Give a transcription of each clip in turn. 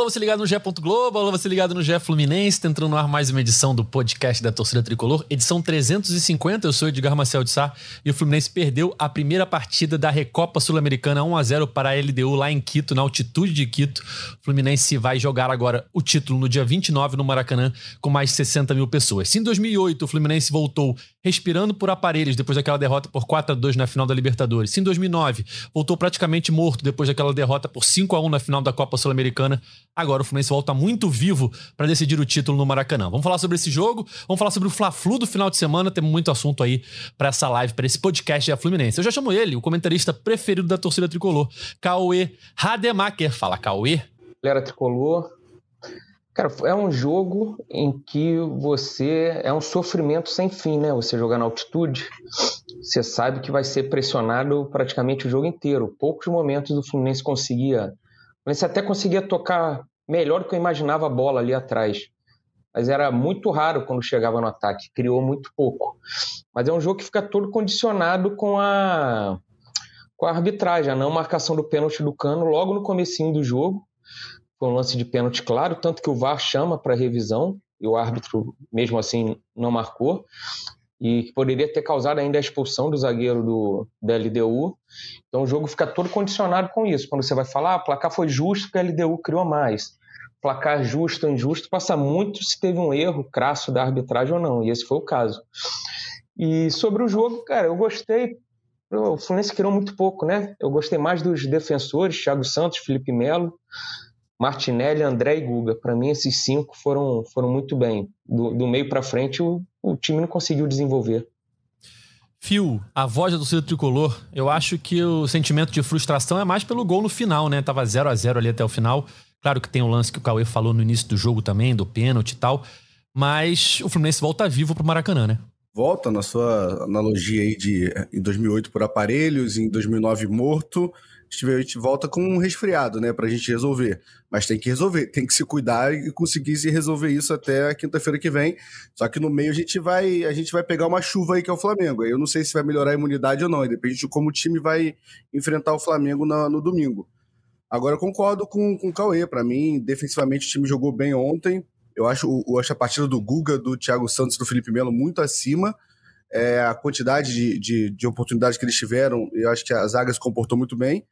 Alô, você ligado no GE. Globo, alô, você ligado no GE Fluminense, tá entrando no ar mais uma edição do podcast da Torcida Tricolor, edição 350. Eu sou Edgar Marcel de Sá e o Fluminense perdeu a primeira partida da Recopa Sul-Americana 1 a 0 para a LDU lá em Quito, na altitude de Quito. O Fluminense vai jogar agora o título no dia 29 no Maracanã com mais de 60 mil pessoas. Se em 2008 o Fluminense voltou respirando por aparelhos depois daquela derrota por 4 a 2 na final da Libertadores, em 2009 voltou praticamente morto depois daquela derrota por 5 a 1 na final da Copa Sul-Americana, Agora o Fluminense volta muito vivo para decidir o título no Maracanã. Vamos falar sobre esse jogo, vamos falar sobre o Fla-Flu do final de semana, temos muito assunto aí para essa live, para esse podcast da Fluminense. Eu já chamo ele, o comentarista preferido da torcida tricolor, Cauê Rademacher. Fala, Cauê. Galera tricolor, Cara, é um jogo em que você. É um sofrimento sem fim, né? Você jogar na altitude, você sabe que vai ser pressionado praticamente o jogo inteiro. Poucos momentos o Fluminense conseguia você até conseguia tocar melhor do que eu imaginava a bola ali atrás. Mas era muito raro quando chegava no ataque, criou muito pouco. Mas é um jogo que fica todo condicionado com a com a arbitragem, a não marcação do pênalti do Cano logo no comecinho do jogo. Foi um lance de pênalti claro, tanto que o VAR chama para revisão e o árbitro mesmo assim não marcou e poderia ter causado ainda a expulsão do zagueiro do, da LDU. Então o jogo fica todo condicionado com isso. Quando você vai falar, ah, placar foi justo porque a LDU criou mais. Placar justo ou injusto passa muito se teve um erro crasso da arbitragem ou não, e esse foi o caso. E sobre o jogo, cara, eu gostei. O Fluminense criou muito pouco, né? Eu gostei mais dos defensores, Thiago Santos, Felipe Melo. Martinelli, André e Guga. Para mim, esses cinco foram, foram muito bem. Do, do meio para frente, o, o time não conseguiu desenvolver. Fio, a voz do torcida tricolor, eu acho que o sentimento de frustração é mais pelo gol no final, né? Tava 0 a 0 ali até o final. Claro que tem o lance que o Cauê falou no início do jogo também, do pênalti e tal. Mas o Fluminense volta vivo pro Maracanã, né? Volta na sua analogia aí de em 2008 por aparelhos, em 2009 morto a gente volta com um resfriado, né, pra gente resolver. Mas tem que resolver, tem que se cuidar e conseguir se resolver isso até a quinta-feira que vem. Só que no meio a gente vai, a gente vai pegar uma chuva aí que é o Flamengo. Eu não sei se vai melhorar a imunidade ou não, depende de como o time vai enfrentar o Flamengo no, no domingo. Agora eu concordo com, com o Cauê, para mim, defensivamente o time jogou bem ontem. Eu acho, eu acho a partida do Guga, do Thiago Santos, do Felipe Melo muito acima é, a quantidade de, de, de, oportunidades que eles tiveram, eu acho que a zaga se comportou muito bem.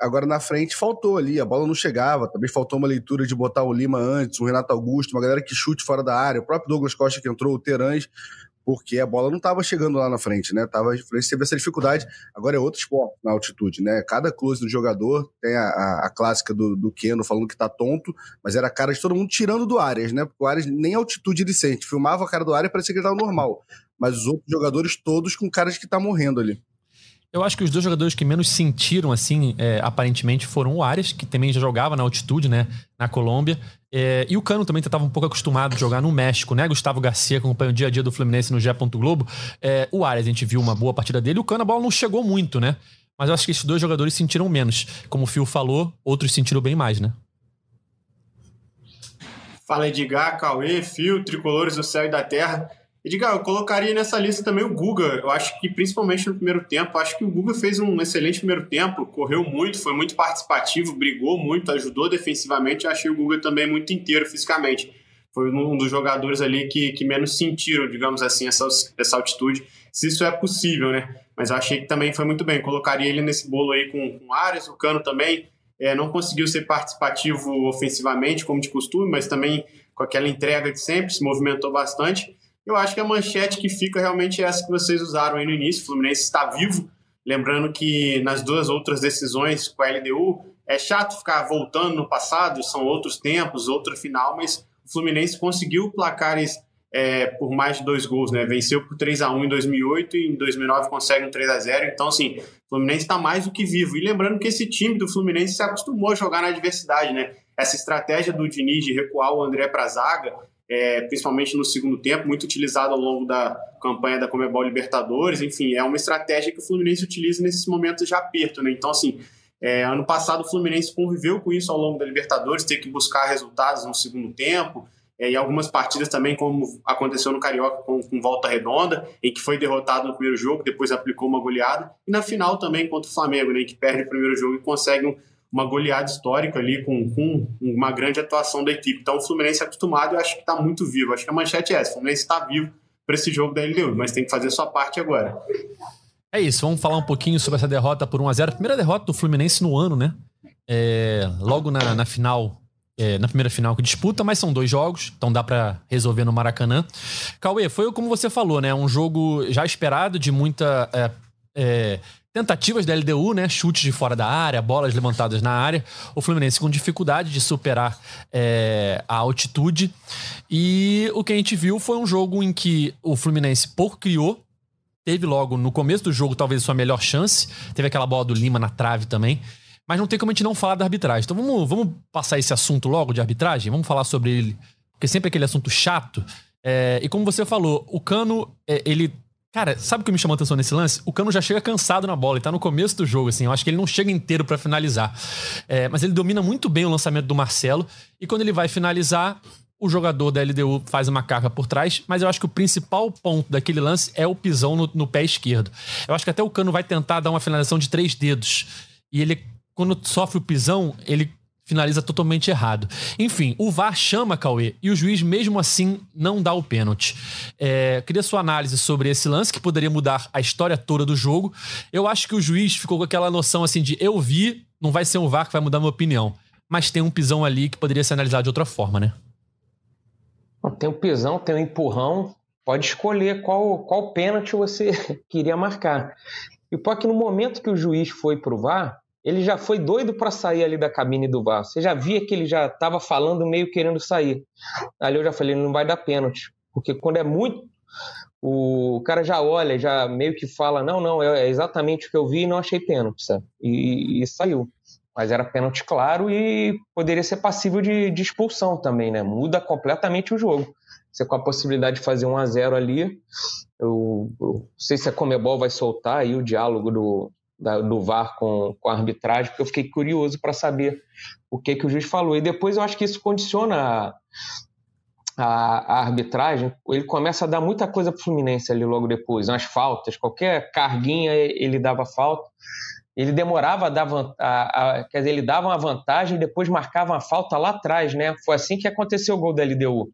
Agora na frente faltou ali, a bola não chegava, também faltou uma leitura de botar o Lima antes, o Renato Augusto, uma galera que chute fora da área, o próprio Douglas Costa que entrou, o Terãs, porque a bola não estava chegando lá na frente, né? Tava, teve essa dificuldade. Agora é outro esporte na altitude, né? Cada close do jogador tem a, a, a clássica do, do Keno falando que tá tonto, mas era a cara de todo mundo tirando do Arias, né? Porque o Arias nem altitude ele sente. Filmava a cara do Arias e parecia que ele tava normal mas os outros jogadores todos com caras que tá morrendo ali. Eu acho que os dois jogadores que menos sentiram, assim, é, aparentemente, foram o Arias, que também já jogava na altitude, né, na Colômbia, é, e o Cano também estava um pouco acostumado a jogar no México, né? Gustavo Garcia acompanha o dia a dia do Fluminense no G. Globo. É, o Arias, a gente viu uma boa partida dele, o Cano a bola não chegou muito, né? Mas eu acho que esses dois jogadores sentiram menos. Como o Phil falou, outros sentiram bem mais, né? Fala Edgar, Cauê, Phil, Tricolores do Céu e da Terra. Edgar, eu colocaria nessa lista também o Guga. Eu acho que, principalmente no primeiro tempo, acho que o Guga fez um excelente primeiro tempo, correu muito, foi muito participativo, brigou muito, ajudou defensivamente. Achei o Guga também muito inteiro fisicamente. Foi um dos jogadores ali que, que menos sentiram, digamos assim, essa, essa altitude, se isso é possível, né? Mas achei que também foi muito bem. colocaria ele nesse bolo aí com, com Arias, o Cano também. É, não conseguiu ser participativo ofensivamente, como de costume, mas também com aquela entrega de sempre, se movimentou bastante. Eu acho que a manchete que fica realmente é essa que vocês usaram aí no início. O Fluminense está vivo. Lembrando que nas duas outras decisões com a LDU, é chato ficar voltando no passado, são outros tempos, outra final, mas o Fluminense conseguiu placares é, por mais de dois gols, né? Venceu por 3 a 1 em 2008 e em 2009 consegue um 3 a 0 Então, assim, o Fluminense está mais do que vivo. E lembrando que esse time do Fluminense se acostumou a jogar na adversidade, né? Essa estratégia do Diniz de recuar o André para a zaga é, principalmente no segundo tempo, muito utilizado ao longo da campanha da Comebol Libertadores. Enfim, é uma estratégia que o Fluminense utiliza nesses momentos de aperto. Né? Então, assim, é, ano passado o Fluminense conviveu com isso ao longo da Libertadores, ter que buscar resultados no segundo tempo. É, e algumas partidas também, como aconteceu no Carioca com, com, volta redonda, em que foi derrotado no primeiro jogo, depois aplicou uma goleada, e na final também contra o Flamengo, né, que perde o primeiro jogo e consegue um, uma goleada histórica ali com, com uma grande atuação da equipe. Então o Fluminense é acostumado e acho que está muito vivo. Acho que a manchete é essa: o Fluminense está vivo para esse jogo da LDU, mas tem que fazer sua parte agora. É isso, vamos falar um pouquinho sobre essa derrota por 1x0. Primeira derrota do Fluminense no ano, né? É, logo na, na final é, na primeira final que disputa, mas são dois jogos, então dá para resolver no Maracanã. Cauê, foi como você falou, né? Um jogo já esperado, de muita é, é, tentativas da LDU, né? Chutes de fora da área, bolas levantadas na área. O Fluminense com dificuldade de superar é, a altitude. E o que a gente viu foi um jogo em que o Fluminense pouco criou. Teve logo no começo do jogo talvez sua melhor chance. Teve aquela bola do Lima na trave também. Mas não tem como a gente não falar da arbitragem. Então vamos, vamos passar esse assunto logo de arbitragem? Vamos falar sobre ele. Porque sempre é aquele assunto chato. É, e como você falou, o Cano, é, ele. Cara, sabe o que me chamou a atenção nesse lance? O Cano já chega cansado na bola, ele tá no começo do jogo, assim. Eu acho que ele não chega inteiro para finalizar. É, mas ele domina muito bem o lançamento do Marcelo. E quando ele vai finalizar, o jogador da LDU faz uma carga por trás, mas eu acho que o principal ponto daquele lance é o pisão no, no, pé esquerdo. Eu acho que até o Cano vai tentar dar uma finalização de três dedos. E ele quando sofre o pisão, ele finaliza totalmente errado. Enfim, o VAR chama Cauê e o juiz, mesmo assim, não dá o pênalti. É, queria sua análise sobre esse lance, que poderia mudar a história toda do jogo. Eu acho que o juiz ficou com aquela noção assim de eu vi, não vai ser um VAR que vai mudar minha opinião. Mas tem um pisão ali que poderia ser analisado de outra forma, né? Tem o pisão, tem o empurrão. Pode escolher qual, qual pênalti você queria marcar. E pode que no momento que o juiz foi pro VAR, ele já foi doido para sair ali da cabine do VAR. Você já via que ele já estava falando meio querendo sair. Ali eu já falei, não vai dar pênalti. Porque quando é muito, o cara já olha, já meio que fala, não, não, é exatamente o que eu vi e não achei pênalti, sabe? E, e saiu. Mas era pênalti claro e poderia ser passível de, de, expulsão também, né? Muda completamente o jogo. Você com a possibilidade de fazer um a 0 ali, eu, eu não sei se a Comebol vai soltar aí o diálogo do, da, do VAR com, com a arbitragem, porque eu fiquei curioso para saber o que, que o juiz falou. E depois eu acho que isso condiciona a, a, a arbitragem. Ele começa a dar muita coisa para o Fluminense ali logo depois, umas faltas, qualquer carguinha ele dava falta. Ele demorava a dar a, a, quer dizer, ele dava uma vantagem e depois marcava uma falta lá atrás, né? Foi assim que aconteceu o gol da LDU.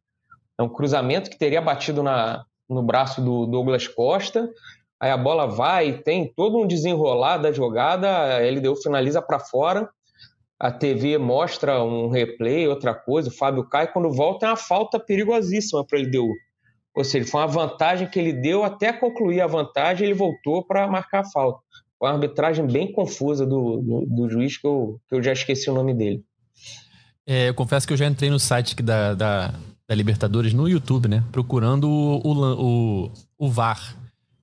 É um cruzamento que teria batido na, no braço do Douglas Costa aí a bola vai, tem todo um desenrolar da jogada, a LDU finaliza para fora, a TV mostra um replay, outra coisa, o Fábio cai, quando volta é uma falta perigosíssima para a LDU. Ou seja, foi uma vantagem que ele deu até concluir a vantagem, ele voltou para marcar a falta. Uma arbitragem bem confusa do, do, do juiz, que eu, que eu já esqueci o nome dele. É, eu confesso que eu já entrei no site da, da, da Libertadores no YouTube, né? Procurando o, o, o, o VAR.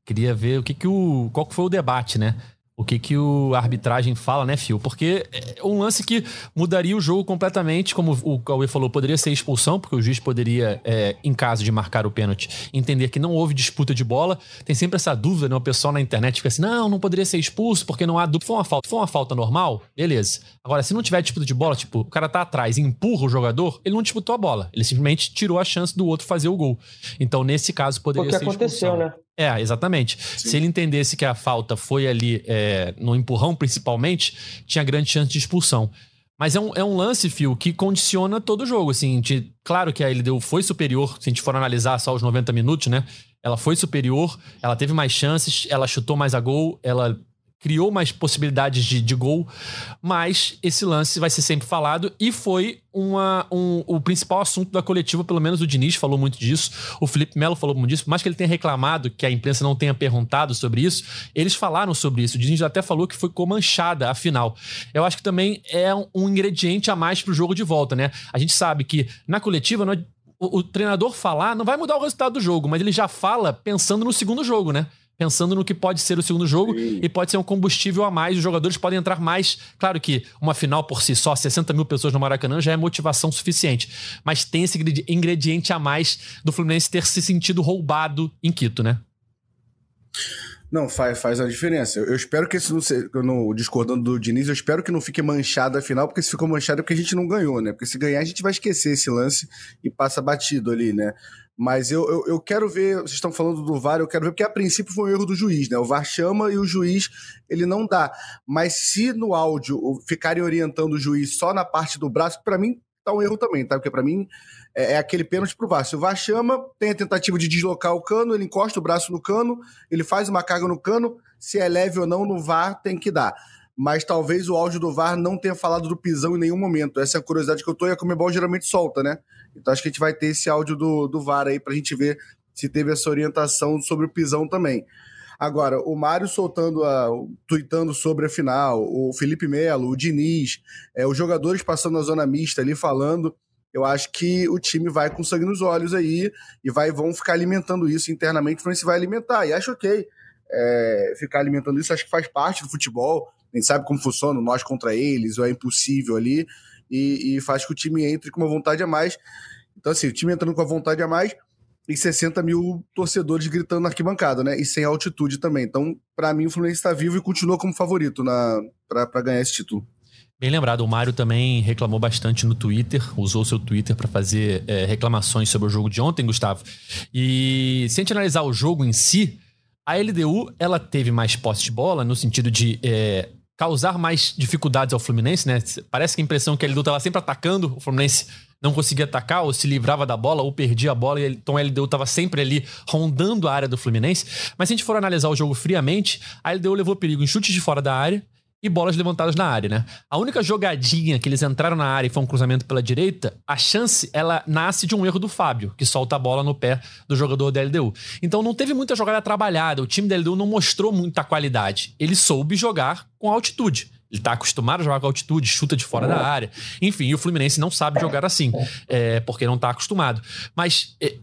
Queria ver o que, que o. qual que foi o debate, né? o que, que o arbitragem fala, né, Fio? Porque é um lance que mudaria o jogo completamente, como o Cauê falou, poderia ser expulsão, porque o juiz poderia, é, em caso de marcar o pênalti, entender que não houve disputa de bola. Tem sempre essa dúvida, né? O pessoal na internet fica assim: não, não poderia ser expulso porque não há dúvida. Foi uma falta. Foi uma falta normal? Beleza. Agora, se não tiver disputa de bola, tipo, o cara tá atrás e empurra o jogador, ele não disputou a bola. Ele simplesmente tirou a chance do outro fazer o gol. Então, nesse caso, poderia Porque ser aconteceu, expulsão. né? É, exatamente. Sim. Se ele entendesse que a falta foi ali é, no empurrão, principalmente, tinha grande chance de expulsão. Mas é um, é um lance, Fio, que condiciona todo o jogo. Assim, de, claro que a LDU foi superior, se a gente for analisar só os 90 minutos, né? Ela foi superior, ela teve mais chances, ela chutou mais a gol, ela criou mais possibilidades de, de gol, mas esse lance vai ser sempre falado e foi uma, um, o principal assunto da coletiva, pelo menos o Diniz falou muito disso, o Felipe Melo falou muito disso, mais que ele tenha reclamado que a imprensa não tenha perguntado sobre isso, eles falaram sobre isso. O Diniz até falou que foi manchada a final. Eu acho que também é um, ingrediente a mais para o jogo de volta, né? A gente sabe que na coletiva é, o, o treinador falar não vai mudar o resultado do jogo, mas ele já fala pensando no segundo jogo, né? Pensando no que pode ser o segundo jogo Sim. e pode ser um combustível a mais. Os jogadores podem entrar mais. Claro que uma final por si só, 60 mil pessoas no Maracanã já é motivação suficiente. Mas tem esse ingrediente a mais do Fluminense ter se sentido roubado em Quito, né? Não, faz, faz a diferença. Eu, espero que esse não seja, no, discordando do Diniz, eu espero que não fique manchado a final, porque se ficou manchado é porque a gente não ganhou, né? Porque se ganhar, a gente vai esquecer esse lance e passa batido ali, né? Mas eu, eu, eu, quero ver, vocês estão falando do VAR, eu quero ver, porque a princípio foi um erro do juiz, né? O VAR chama e o juiz, ele não dá. Mas se no áudio ficarem orientando o juiz só na parte do braço, para mim tá um erro também, tá? Porque para mim é, é, aquele pênalti pro VAR. Se o VAR chama, tem a tentativa de deslocar o cano, ele encosta o braço no cano, ele faz uma carga no cano, se é leve ou não no VAR, tem que dar. Mas talvez o áudio do VAR não tenha falado do pisão em nenhum momento. Essa é a curiosidade que eu tô e a Comebol geralmente solta, né? Então acho que a gente vai ter esse áudio do, do VAR aí pra gente ver se teve essa orientação sobre o pisão também. Agora, o Mário soltando, a, tweetando sobre a final, o Felipe Melo, o Diniz, é, os jogadores passando na zona mista ali falando eu acho que o time vai com sangue nos olhos aí e vai, vão ficar alimentando isso internamente. O Fluminense vai alimentar. E acho ok é, ficar alimentando isso, acho que faz parte do futebol. A gente sabe como funciona, nós contra eles, ou é impossível ali, e, e faz que o time entre com uma vontade a mais. Então, assim, o time entrando com a vontade a mais e 60 mil torcedores gritando na arquibancada, né? E sem altitude também. Então, para mim, o Fluminense está vivo e continua como favorito para ganhar esse título. Bem lembrado, o Mário também reclamou bastante no Twitter, usou seu Twitter para fazer é, reclamações sobre o jogo de ontem, Gustavo. E se a gente analisar o jogo em si, a LDU ela teve mais posse de bola no sentido de é, causar mais dificuldades ao Fluminense, né? Parece que a impressão que a LDU estava sempre atacando, o Fluminense não conseguia atacar, ou se livrava da bola, ou perdia a bola, então a LDU estava sempre ali rondando a área do Fluminense. Mas se a gente for analisar o jogo friamente, a LDU levou perigo em chutes de fora da área, e bolas levantadas na área, né? A única jogadinha que eles entraram na área e foi um cruzamento pela direita, a chance, ela nasce de um erro do Fábio, que solta a bola no pé do jogador da LDU. Então não teve muita jogada trabalhada, o time da LDU não mostrou muita qualidade. Ele soube jogar com altitude. Ele tá acostumado a jogar com altitude, chuta de fora da área. Enfim, o Fluminense não sabe jogar assim, é, porque não tá acostumado. Mas é,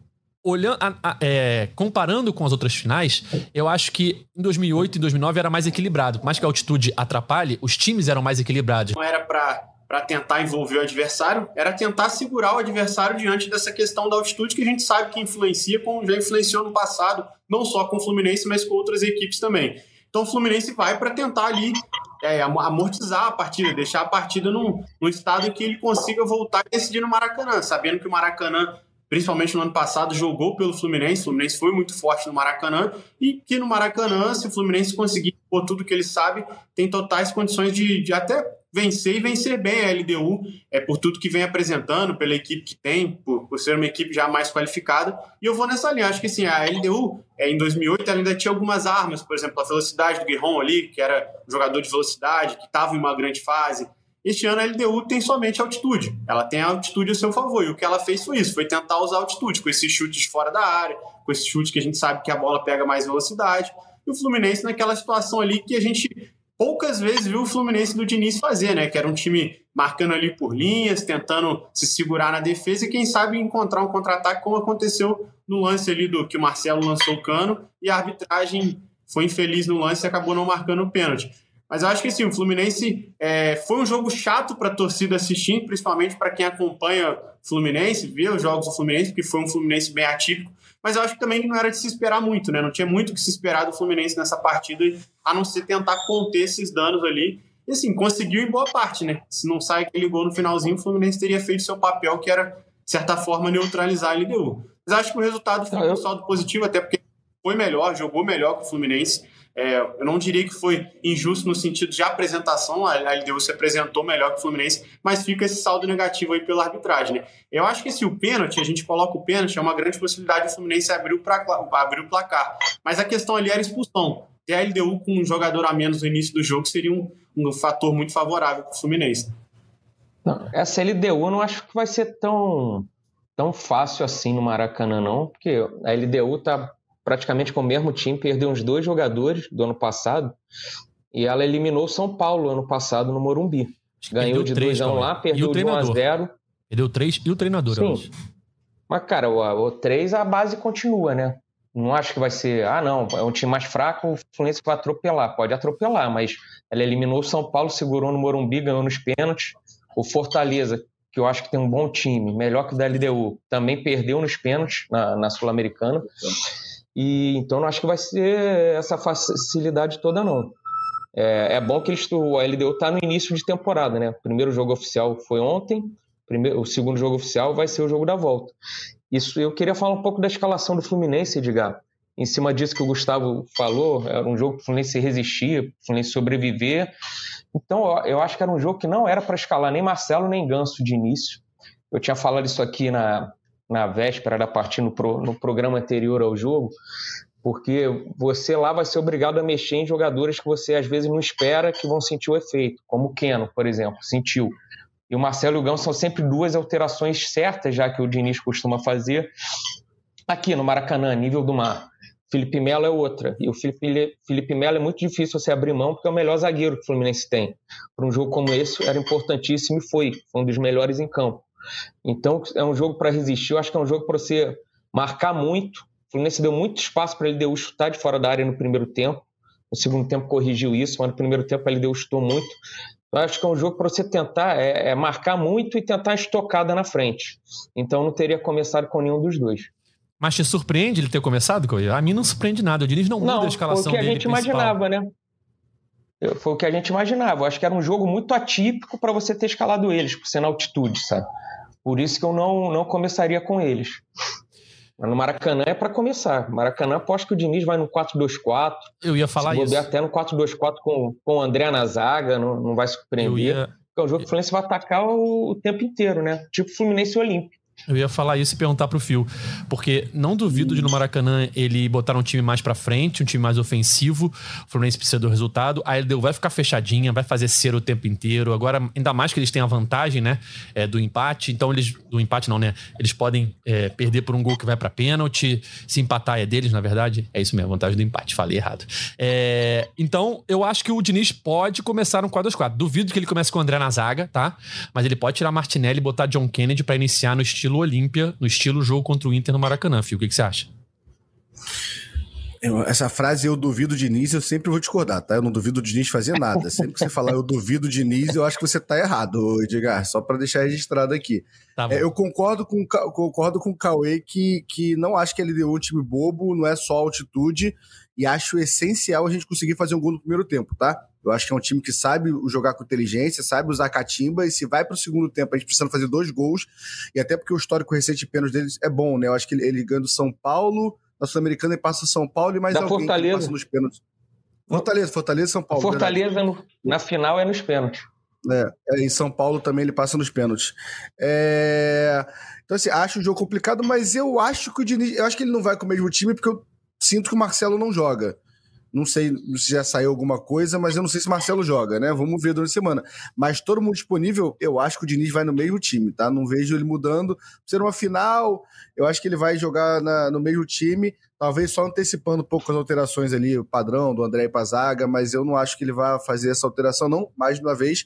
olhando, é, comparando com as outras finais, eu acho que em 2008 e 2009 era mais equilibrado. Por mais que a altitude atrapalhe, os times eram mais equilibrados. Não era para para tentar envolver o adversário, era tentar segurar o adversário diante dessa questão da altitude que a gente sabe que influencia, como já influenciou no passado, não só com o Fluminense, mas com outras equipes também. Então o Fluminense vai para tentar ali é, amortizar a partida, deixar a partida num, num estado em que ele consiga voltar e decidir no Maracanã, sabendo que o Maracanã principalmente no ano passado, jogou pelo Fluminense. O Fluminense foi muito forte no Maracanã e que no Maracanã, se o Fluminense conseguir por tudo que ele sabe, tem totais condições de, de até vencer e vencer bem a LDU, é por tudo que vem apresentando, pela equipe que tem, por, por ser uma equipe já mais qualificada. E eu vou nessa linha. Acho que sim, a LDU, é, em 2008, ela ainda tinha algumas armas, por exemplo, a velocidade do Guerron ali, que era um jogador de velocidade, que estava em uma grande fase. Este ano a LDU tem somente altitude. Ela tem altitude a seu favor. E o que ela fez foi isso: foi tentar usar altitude, com esses chutes fora da área, com esses chutes que a gente sabe que a bola pega mais velocidade. E o Fluminense naquela situação ali que a gente poucas vezes viu o Fluminense do Diniz fazer, né? Que era um time marcando ali por linhas, tentando se segurar na defesa e quem sabe encontrar um contra-ataque, como aconteceu no lance ali do que o Marcelo lançou o cano e a arbitragem foi infeliz no lance e acabou não marcando o pênalti. Mas eu acho que sim, o Fluminense é, foi um jogo chato para a torcida assistir, principalmente para quem acompanha o Fluminense, vê os jogos do Fluminense, porque foi um Fluminense bem atípico. Mas eu acho que também não era de se esperar muito, né? Não tinha muito que se esperar do Fluminense nessa partida, a não ser tentar conter esses danos ali. E assim, conseguiu em boa parte, né? Se não sai aquele gol no finalzinho, o Fluminense teria feito seu papel, que era, de certa forma, neutralizar a LDU. Mas acho que o resultado foi um saldo positivo, até porque foi melhor, jogou melhor que o Fluminense. É, eu não diria que foi injusto no sentido de apresentação, a LDU se apresentou melhor que o Fluminense, mas fica esse saldo negativo aí pela arbitragem. Né? Eu acho que se o pênalti, a gente coloca o pênalti, é uma grande possibilidade do Fluminense abrir o, placar, abrir o placar. Mas a questão ali era expulsão. Ter a LDU com um jogador a menos no início do jogo seria um, um fator muito favorável para o Fluminense. Não, essa LDU eu não acho que vai ser tão, tão fácil assim no Maracanã, não, porque a LDU está praticamente com o mesmo time, perdeu uns dois jogadores do ano passado e ela eliminou o São Paulo ano passado no Morumbi. Ganhou de 2 a 1 lá, perdeu de 1 a 0. Perdeu 3 e o treinador, Sim. Mas, cara, o, o 3 a base continua, né? Não acho que vai ser, ah, não, é um time mais fraco, o Fluminense vai atropelar. Pode atropelar, mas ela eliminou o São Paulo, segurou no Morumbi, ganhou nos pênaltis. O Fortaleza, que eu acho que tem um bom time, melhor que o da LDU, também perdeu nos pênaltis na, na Sul-Americana. E então não acho que vai ser essa facilidade toda, não. É, é bom que eles, o LDU está no início de temporada, né? Primeiro jogo oficial foi ontem, primeiro, o segundo jogo oficial vai ser o jogo da volta. Isso eu queria falar um pouco da escalação do Fluminense, Edgar. Em cima disso que o Gustavo falou, era um jogo que o Fluminense resistir, o Fluminense sobreviver. Então eu acho que era um jogo que não era para escalar nem Marcelo nem Ganso de início. Eu tinha falado isso aqui na, na véspera da partida, no, pro, no programa anterior ao jogo, porque você lá vai ser obrigado a mexer em jogadores que você às vezes não espera que vão sentir o efeito, como o Keno, por exemplo, sentiu. E o Marcelo e o Gão são sempre duas alterações certas, já que o Diniz costuma fazer. Aqui no Maracanã, nível do mar. Felipe Melo é outra. E o Felipe, Felipe Melo é muito difícil você abrir mão, porque é o melhor zagueiro que o Fluminense tem. Para um jogo como esse, era importantíssimo e foi. Foi um dos melhores em campo. Então, é um jogo para resistir. Eu acho que é um jogo para você marcar muito. O Fluminense deu muito espaço para ele deu chutar de fora da área no primeiro tempo. No segundo tempo corrigiu isso, mas no primeiro tempo ele deu chutou muito. Eu acho que é um jogo para você tentar é, é, marcar muito e tentar estocada na frente. Então não teria começado com nenhum dos dois. Mas te surpreende ele ter começado, Cauê? A mim não surpreende nada. O Diniz não muda não, a escalação dele. Foi o que a gente principal. imaginava, né? Foi o que a gente imaginava. Eu acho que era um jogo muito atípico para você ter escalado eles, por ser na altitude, sabe? Por isso que eu não, não começaria com eles. Mas no Maracanã é para começar. Maracanã, aposto que o Diniz vai no 4-2-4. Eu ia falar se isso. até no 4-2-4 com, com o André na zaga, não, não vai surpreender. Ia... Porque é um jogo que o Fluminense vai atacar o, o tempo inteiro, né? Tipo Fluminense Olímpio. Eu ia falar isso e perguntar pro Fio. Porque não duvido de no Maracanã ele botar um time mais pra frente, um time mais ofensivo. O Fluminense precisa do resultado. A LDU vai ficar fechadinha, vai fazer ser o tempo inteiro. Agora, ainda mais que eles têm a vantagem, né? É, do empate. Então, eles. Do empate não, né? Eles podem é, perder por um gol que vai pra pênalti. Se empatar é deles, na verdade. É isso mesmo, a vantagem do empate. Falei errado. É, então, eu acho que o Diniz pode começar um 4-2-4. Duvido que ele comece com o André na zaga, tá? Mas ele pode tirar Martinelli e botar John Kennedy para iniciar no estilo Olímpia, no estilo jogo contra o Inter no Maracanã, Fio. O que, que você acha? Essa frase eu duvido de Diniz, eu sempre vou discordar, tá? Eu não duvido de Diniz fazer nada. Sempre que você falar eu duvido de Diniz, eu acho que você tá errado, Edgar, só para deixar registrado aqui. Tá é, eu concordo com, concordo com o Cauê que, que não acho que ele deu um time bobo, não é só altitude, e acho essencial a gente conseguir fazer um gol no primeiro tempo, tá? Eu acho que é um time que sabe jogar com inteligência, sabe usar catimba, e se vai para o segundo tempo, a gente precisa fazer dois gols, e até porque o histórico recente de pênaltis deles é bom, né? Eu acho que ele, ele ganha do São Paulo, na Sul-Americana, e passa São Paulo e mais da alguém Fortaleza. passa nos pênaltis. Fortaleza, Fortaleza São Paulo. Fortaleza no, na final é nos pênaltis. É, é, em São Paulo também ele passa nos pênaltis. É... Então, assim, acho o jogo complicado, mas eu acho que o Diniz. Eu acho que ele não vai com o mesmo time, porque eu sinto que o Marcelo não joga. Não sei se já saiu alguma coisa, mas eu não sei se Marcelo joga, né? Vamos ver durante a semana. Mas todo mundo disponível, eu acho que o Diniz vai no mesmo time, tá? Não vejo ele mudando. Ser uma final, eu acho que ele vai jogar na, no mesmo time, talvez só antecipando um pouco as alterações ali, o padrão do André para zaga, mas eu não acho que ele vai fazer essa alteração, não. Mais uma vez,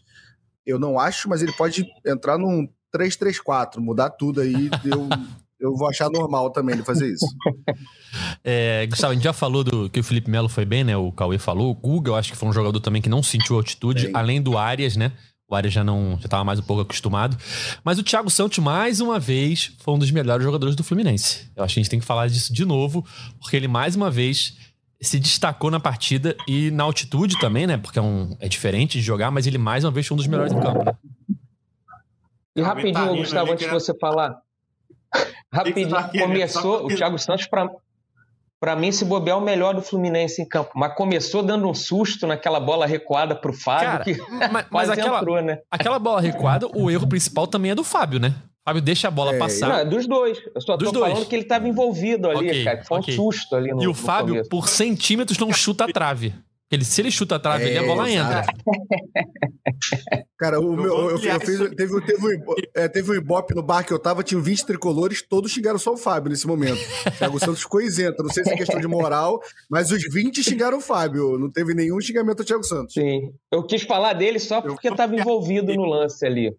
eu não acho, mas ele pode entrar num 3-3-4, mudar tudo aí. Eu, eu vou achar normal também ele fazer isso. É, Gustavo, a gente já falou do que o Felipe Melo foi bem, né? O Cauê falou. O Guga, eu acho que foi um jogador também que não sentiu altitude, bem. além do Arias, né? O Arias já não já estava mais um pouco acostumado. Mas o Thiago Santos, mais uma vez, foi um dos melhores jogadores do Fluminense. Eu acho que a gente tem que falar disso de novo, porque ele, mais uma vez, se destacou na partida e na altitude também, né? Porque é, um, é diferente de jogar, mas ele, mais uma vez, foi um dos melhores em campo, né? E rapidinho, Gustavo, antes de você falar. Rapidinho, começou o Thiago Santos para para mim, se bobear, é o melhor do Fluminense em campo. Mas começou dando um susto naquela bola recuada pro Fábio, Cara, que mas, mas aquela, entrou, né? Aquela bola recuada, o erro principal também é do Fábio, né? O Fábio deixa a bola é, passar. Não, é dos dois. Eu só dos tô dois. falando que ele estava envolvido ali, okay, cara. Foi okay. um susto ali no E o Fábio, começo. por centímetros, não chuta a trave. Ele, se ele chuta a trave, é, a bola entra. Cara, o meu, eu, eu fiz, teve, teve, um, é, teve um ibope no bar que eu tava, tinha 20 tricolores, todos xingaram só o Fábio nesse momento. O Thiago Santos ficou isento, não sei se é questão de moral, mas os 20 xingaram o Fábio, não teve nenhum xingamento ao Thiago Santos. Sim, eu quis falar dele só porque eu... tava envolvido no lance ali.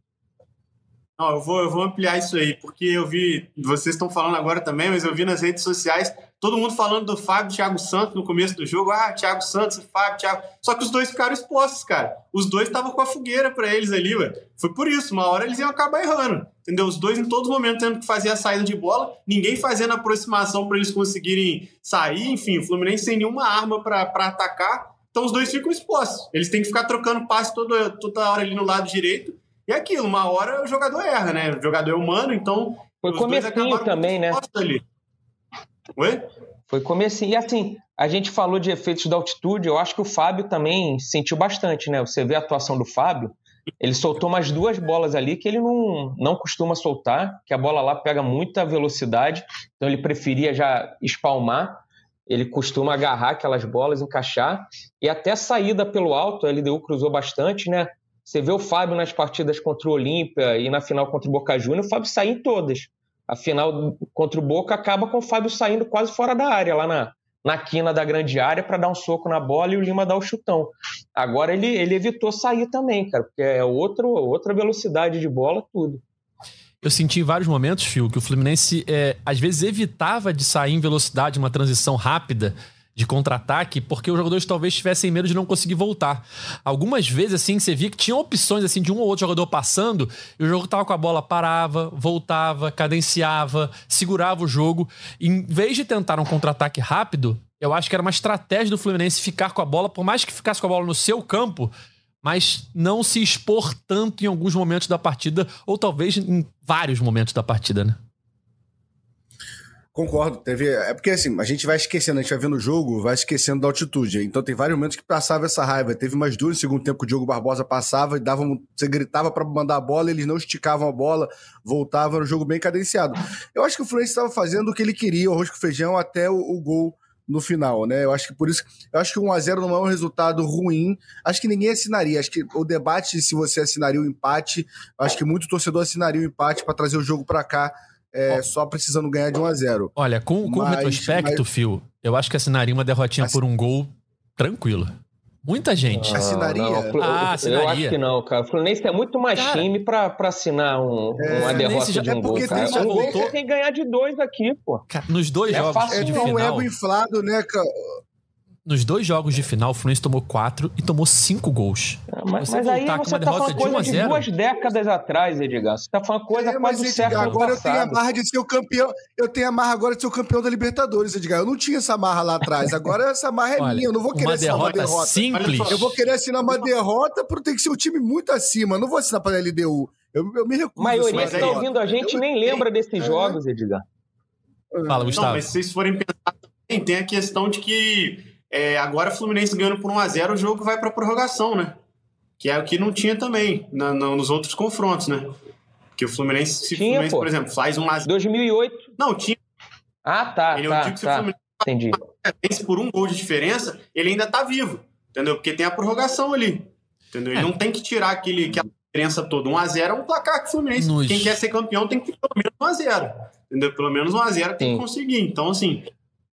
Não, eu vou, eu vou ampliar isso aí, porque eu vi, vocês estão falando agora também, mas eu vi nas redes sociais todo mundo falando do Fábio Thiago Santos no começo do jogo. Ah, Thiago Santos, Fábio, Thiago. Só que os dois ficaram expostos, cara. Os dois estavam com a fogueira para eles ali, ué. Foi por isso, uma hora eles iam acabar errando. Entendeu? Os dois em todos os momentos tendo que fazer a saída de bola, ninguém fazendo aproximação para eles conseguirem sair. Enfim, o Fluminense sem nenhuma arma para atacar. Então os dois ficam expostos. Eles têm que ficar trocando passe toda, toda hora ali no lado direito. E aquilo, uma hora o jogador erra, né? O jogador é humano, então. Foi comecinho também, né? Ali. Oi? Foi comecinho. E assim, a gente falou de efeitos da altitude, eu acho que o Fábio também sentiu bastante, né? Você vê a atuação do Fábio, ele soltou umas duas bolas ali que ele não, não costuma soltar, que a bola lá pega muita velocidade, então ele preferia já espalmar. Ele costuma agarrar aquelas bolas, encaixar, e até saída pelo alto, a LDU cruzou bastante, né? Você vê o Fábio nas partidas contra o Olímpia e na final contra o Boca Juniors, o Fábio sai em todas a final contra o Boca acaba com o Fábio saindo quase fora da área, lá na, na quina da grande área, para dar um soco na bola e o Lima dar o chutão. Agora ele, ele evitou sair também, cara, porque é outro, outra velocidade de bola, tudo. Eu senti em vários momentos, Phil, que o Fluminense é, às vezes evitava de sair em velocidade, uma transição rápida de contra-ataque, porque os jogadores talvez tivessem medo de não conseguir voltar. Algumas vezes, assim, você via que tinha opções, assim, de um ou outro jogador passando, e o jogo tava com a bola, parava, voltava, cadenciava, segurava o jogo. E, em vez de tentar um contra-ataque rápido, eu acho que era uma estratégia do Fluminense ficar com a bola, por mais que ficasse com a bola no seu campo, mas não se expor tanto em alguns momentos da partida, ou talvez em vários momentos da partida, né? Concordo. Teve, é porque assim, a gente vai esquecendo, a gente vai vendo o jogo, vai esquecendo da altitude. Então tem vários momentos que passava essa raiva. Teve umas duas no segundo tempo que o Diogo Barbosa passava e dava você gritava para mandar a bola, eles não esticavam a bola, voltavam, no jogo bem cadenciado. Eu acho que o Fluminense estava fazendo o que ele queria, o arroz com feijão, até o, o gol no final, né? Eu acho que por isso, eu acho que 1 a 0 não é um resultado ruim. Acho que ninguém assinaria. Acho que o debate se você assinaria o empate, acho que muito torcedor assinaria o empate para trazer o jogo para cá é, só precisando ganhar de 1 a 0 Olha, com, com mas, retrospecto, mas... Phil, eu acho que assinaria uma derrotinha Ass... por um gol tranquilo. Muita gente. Não, assinaria? Não, ah, assinaria. Eu acho que não, cara. O Fluminense é muito mais cara, time pra, pra assinar um, é, uma derrota já, de um é gol, cara. Já voltou... tem que ganhar de dois aqui, pô. Cara, nos dois é jogos fácil, de é final... É um ego inflado, né, cara? Nos dois jogos de final, o Fluminense tomou quatro e tomou cinco gols. É, mas, mas aí você tá falando coisa de, de, duas décadas atrás, Edgar. Você tá falando coisa é, quase do século agora passado. eu tenho a marra de ser o campeão. Eu tenho a marra agora de ser o campeão da Libertadores, Edgar. Eu não tinha essa marra lá atrás. Agora essa marra é Olha, minha. Eu não vou querer assinar uma derrota. Simples. Eu vou querer assinar uma derrota porque tem que ser um time muito acima. Eu não vou assinar para a LDU. Eu, eu me recuso. A maioria que tá ouvindo a gente eu, nem lembra desses é. jogos, Edgar. Fala, Gustavo. Não, mas se vocês forem pensar tem a questão de que é, agora o Fluminense ganhando por 1x0, o jogo vai para prorrogação, né? Que é o que não tinha também na, na, nos outros confrontos, né? Que o Fluminense, se tinha, Fluminense, pô. por exemplo, faz 1x0. 2008. Não, tinha. Ah, tá. Ele, tá, eu digo que tá. se o Fluminense Entendi. vence por um gol de diferença, ele ainda tá vivo. Entendeu? Porque tem a prorrogação ali. Entendeu? Ele é. não tem que tirar aquele, aquela diferença toda. 1x0 é um placar que o Fluminense. Nos... Quem quer ser campeão tem que ter pelo menos 1x0. Entendeu? Pelo menos 1x0 tem que conseguir. Então, assim,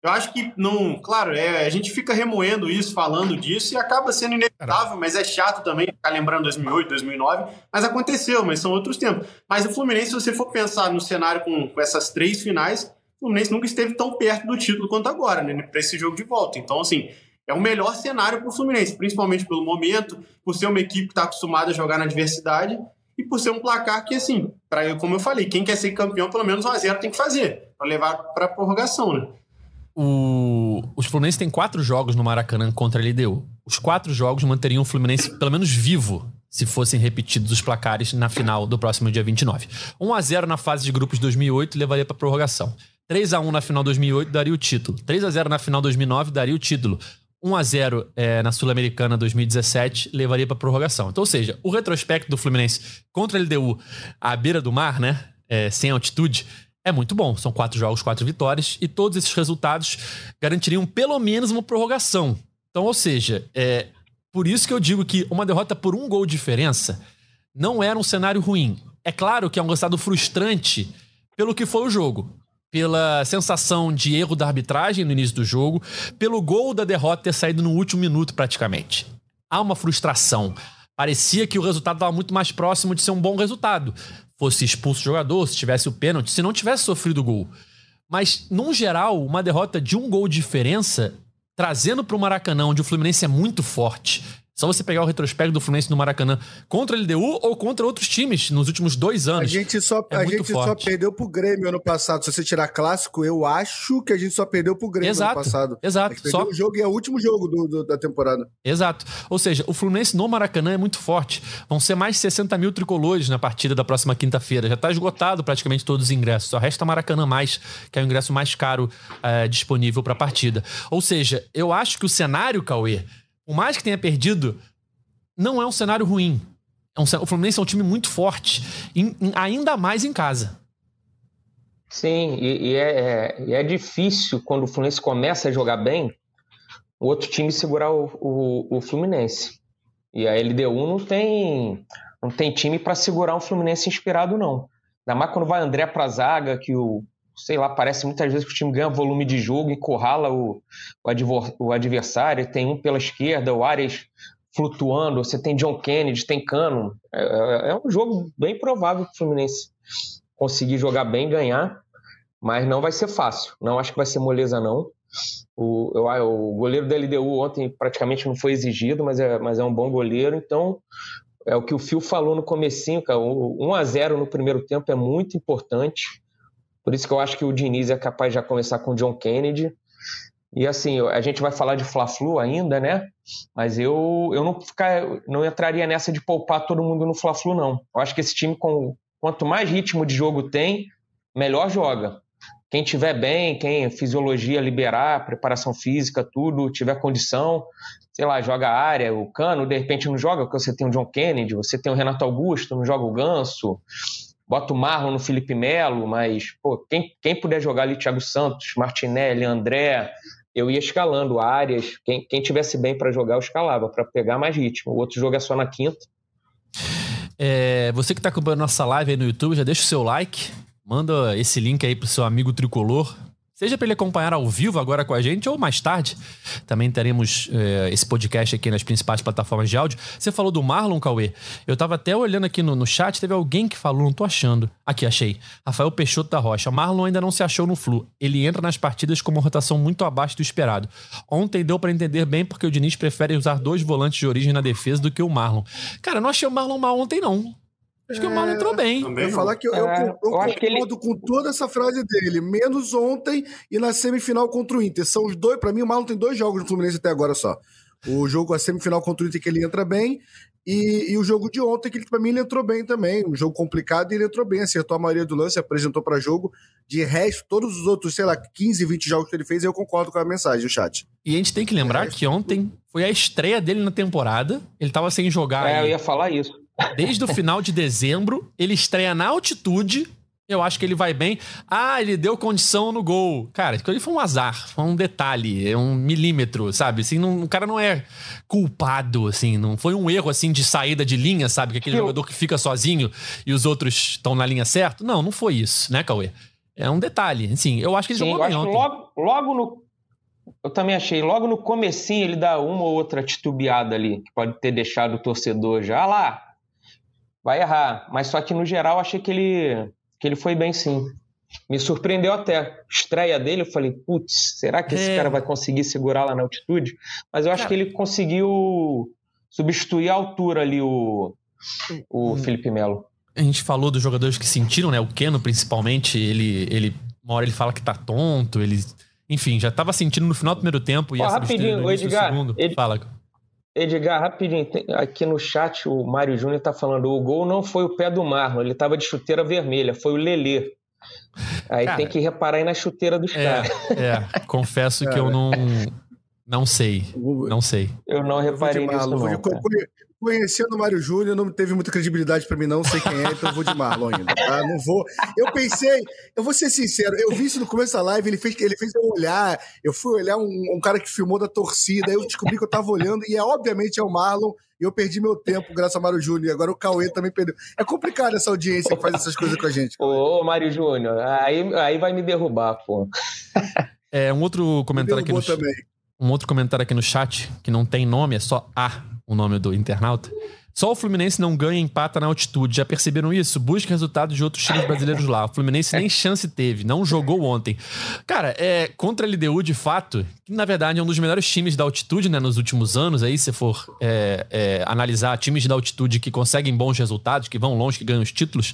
eu acho que não, claro, é, a gente fica remoendo isso, falando disso e acaba sendo inevitável, mas é chato também ficar lembrando 2008, 2009, mas aconteceu, mas são outros tempos. Mas o Fluminense, se você for pensar no cenário com, com essas três finais, o Fluminense nunca esteve tão perto do título quanto agora, né, para esse jogo de volta. Então, assim, é o melhor cenário para o Fluminense, principalmente pelo momento, por ser uma equipe que está acostumada a jogar na adversidade e por ser um placar que, assim, pra, como eu falei, quem quer ser campeão, pelo menos 1 a 0 tem que fazer, para levar para prorrogação, né? O, os Fluminense tem quatro jogos no Maracanã contra a LDU. Os quatro jogos manteriam o Fluminense pelo menos vivo se fossem repetidos os placares na final do próximo dia 29. 1 a 0 na fase de grupos de 2008 levaria para prorrogação. 3 a 1 na final 2008 daria o título. 3 a 0 na final 2009 daria o título. 1 a 0 é, na Sul-Americana 2017 levaria para prorrogação. Então, ou seja, o retrospecto do Fluminense contra a LDU à beira do mar, né, é, sem altitude, é muito bom. São quatro jogos, quatro vitórias, e todos esses resultados garantiriam pelo menos uma prorrogação. Então, ou seja, é por isso que eu digo que uma derrota por um gol de diferença não era um cenário ruim. É claro que é um resultado frustrante pelo que foi o jogo. Pela sensação de erro da arbitragem no início do jogo, pelo gol da derrota ter saído no último minuto praticamente. Há uma frustração. Parecia que o resultado estava muito mais próximo de ser um bom resultado. Fosse expulso o jogador, se tivesse o pênalti, se não tivesse sofrido o gol. Mas, num geral, uma derrota de um gol de diferença, trazendo para o Maracanã, onde o Fluminense é muito forte, só você pegar o retrospecto do Fluminense no Maracanã contra a LDU ou contra outros times nos últimos dois anos. A gente só, é a gente só perdeu pro Grêmio ano passado. Se você tirar clássico, eu acho que a gente só perdeu pro Grêmio exato, ano passado. Exato. Só o jogo e é o último jogo do, do, da temporada. Exato. Ou seja, o Fluminense no Maracanã é muito forte. Vão ser mais de 60 mil tricolores na partida da próxima quinta-feira. Já está esgotado praticamente todos os ingressos. Só resta Maracanã mais, que é o ingresso mais caro é, disponível para a partida. Ou seja, eu acho que o cenário, Cauê, por mais que tenha perdido não é um cenário ruim. É um, o Fluminense é um time muito forte, em, em, ainda mais em casa. Sim, e, e é, é, é difícil quando o Fluminense começa a jogar bem, o outro time segurar o, o, o Fluminense. E a LDU não tem, não tem time para segurar um Fluminense inspirado, não. Ainda mais quando vai André pra zaga, que o, sei lá, parece muitas vezes que o time ganha volume de jogo e corrala o, o, adversário. Tem um pela esquerda, o Arias flutuando, você tem John Kennedy, tem Cano. É, é, é um jogo bem provável que o Fluminense conseguir jogar bem, ganhar, mas não vai ser fácil. Não acho que vai ser moleza, não. O, eu, o goleiro da LDU ontem praticamente não foi exigido, mas é, mas é um bom goleiro, então é o que o Fio falou no comecinho, cara, 1 a 0 no primeiro tempo é muito importante. Por isso que eu acho que o Diniz é capaz de já começar com o John Kennedy. E assim, a gente vai falar de Fla-Flu ainda, né? Mas eu, eu não, ficar, não entraria nessa de poupar todo mundo no Fla-Flu, não. Eu acho que esse time, com, quanto mais ritmo de jogo tem, melhor joga. Quem tiver bem, quem fisiologia liberar, preparação física, tudo, tiver condição, sei lá, joga a área, o Cano, de repente não joga, porque você tem o John Kennedy, você tem o Renato Augusto, não joga o Ganso, bota o Marlon no Felipe Melo, mas, pô, quem, quem puder jogar ali, Thiago Santos, Martinelli, André, eu ia escalando áreas. Quem, quem tivesse bem para jogar, eu escalava, para pegar mais ritmo. O outro jogo é só na quinta. É, você que está acompanhando nossa live aí no YouTube, já deixa o seu like, manda esse link aí pro seu amigo tricolor, Seja para ele acompanhar ao vivo agora com a gente ou mais tarde. Também teremos é, esse podcast aqui nas principais plataformas de áudio. Você falou do Marlon, Cauê. Eu tava até olhando aqui no, no chat, teve alguém que falou, não tô achando. Aqui, achei. Rafael Peixoto da Rocha. Marlon ainda não se achou no Flu. Ele entra nas partidas com uma rotação muito abaixo do esperado. Ontem deu para entender bem porque o Diniz prefere usar dois volantes de origem na defesa do que o Marlon. Cara, não achei o Marlon mal ontem, não. Acho que o Marlon entrou bem. Eu falar que eu, eu, é, eu, eu concordo ele... com toda essa frase dele, menos ontem e na semifinal contra o Inter. São os dois, para mim, o Marlon tem dois jogos no Fluminense até agora só. O jogo, a semifinal contra o Inter, que ele entra bem, e, e o jogo de ontem, que para mim ele entrou bem também. Um jogo complicado e ele entrou bem, acertou a maioria do lance, apresentou para jogo. De resto, todos os outros, sei lá, 15, 20 jogos que ele fez, eu concordo com a mensagem, o chat. E a gente tem que lembrar que ontem foi a estreia dele na temporada. Ele tava sem jogar. É, aí. eu ia falar isso. Desde o final de dezembro, ele estreia na altitude. Eu acho que ele vai bem. Ah, ele deu condição no gol. Cara, aquilo ali foi um azar, foi um detalhe, é um milímetro, sabe? Assim, não, o cara não é culpado, assim, não foi um erro assim de saída de linha, sabe? Que aquele Eu... jogador que fica sozinho e os outros estão na linha certa. Não, não foi isso, né, Cauê? É um detalhe. Assim, eu acho que ele Sim, jogou bem ontem. Logo, logo no eu também achei. Logo no comecinho ele dá uma ou outra titubeada ali, que pode ter deixado o torcedor já ah lá vai errar. Mas só que no geral achei que ele, que ele foi bem sim. Me surpreendeu até. Estreia dele, eu falei, putz, será que esse é. cara vai conseguir segurar lá na altitude? Mas eu acho que ele conseguiu substituir a altura ali o, o hum. Felipe Melo. A gente falou dos jogadores que sentiram, né? O Keno, principalmente, ele, ele. Uma hora ele fala que tá tonto, ele. Enfim, já tava sentindo no final do primeiro tempo e Pô, rapidinho, no Edgar, segundo. Ele, Fala. Edgar, rapidinho, aqui no chat o Mário Júnior está falando: o gol não foi o pé do Marlon, ele estava de chuteira vermelha, foi o Lelê. Aí cara, tem que reparar aí na chuteira dos é, caras. É, confesso que eu não, não sei. Não sei. Eu não reparei nisso. Não, Conhecendo o Mário Júnior, não teve muita credibilidade para mim, não sei quem é, então eu vou de Marlon ainda, tá? Não vou. Eu pensei, eu vou ser sincero, eu vi isso no começo da live, ele fez, ele fez eu olhar, eu fui olhar um, um cara que filmou da torcida, aí eu descobri que eu tava olhando, e é, obviamente é o Marlon, e eu perdi meu tempo graças a Mário Júnior, e agora o Cauê também perdeu. É complicado essa audiência que faz essas coisas com a gente. Ô, Mário Júnior, aí, aí vai me derrubar, pô. É, um outro comentário aqui no... também. Um outro comentário aqui no chat, que não tem nome, é só A o nome do internauta. Só o Fluminense não ganha empata na altitude. Já perceberam isso? Busca resultados de outros times brasileiros lá. O Fluminense nem chance teve, não jogou ontem. Cara, é contra a LDU, de fato, que na verdade é um dos melhores times da altitude, né, nos últimos anos. Aí, se for é, é, analisar times da altitude que conseguem bons resultados, que vão longe, que ganham os títulos.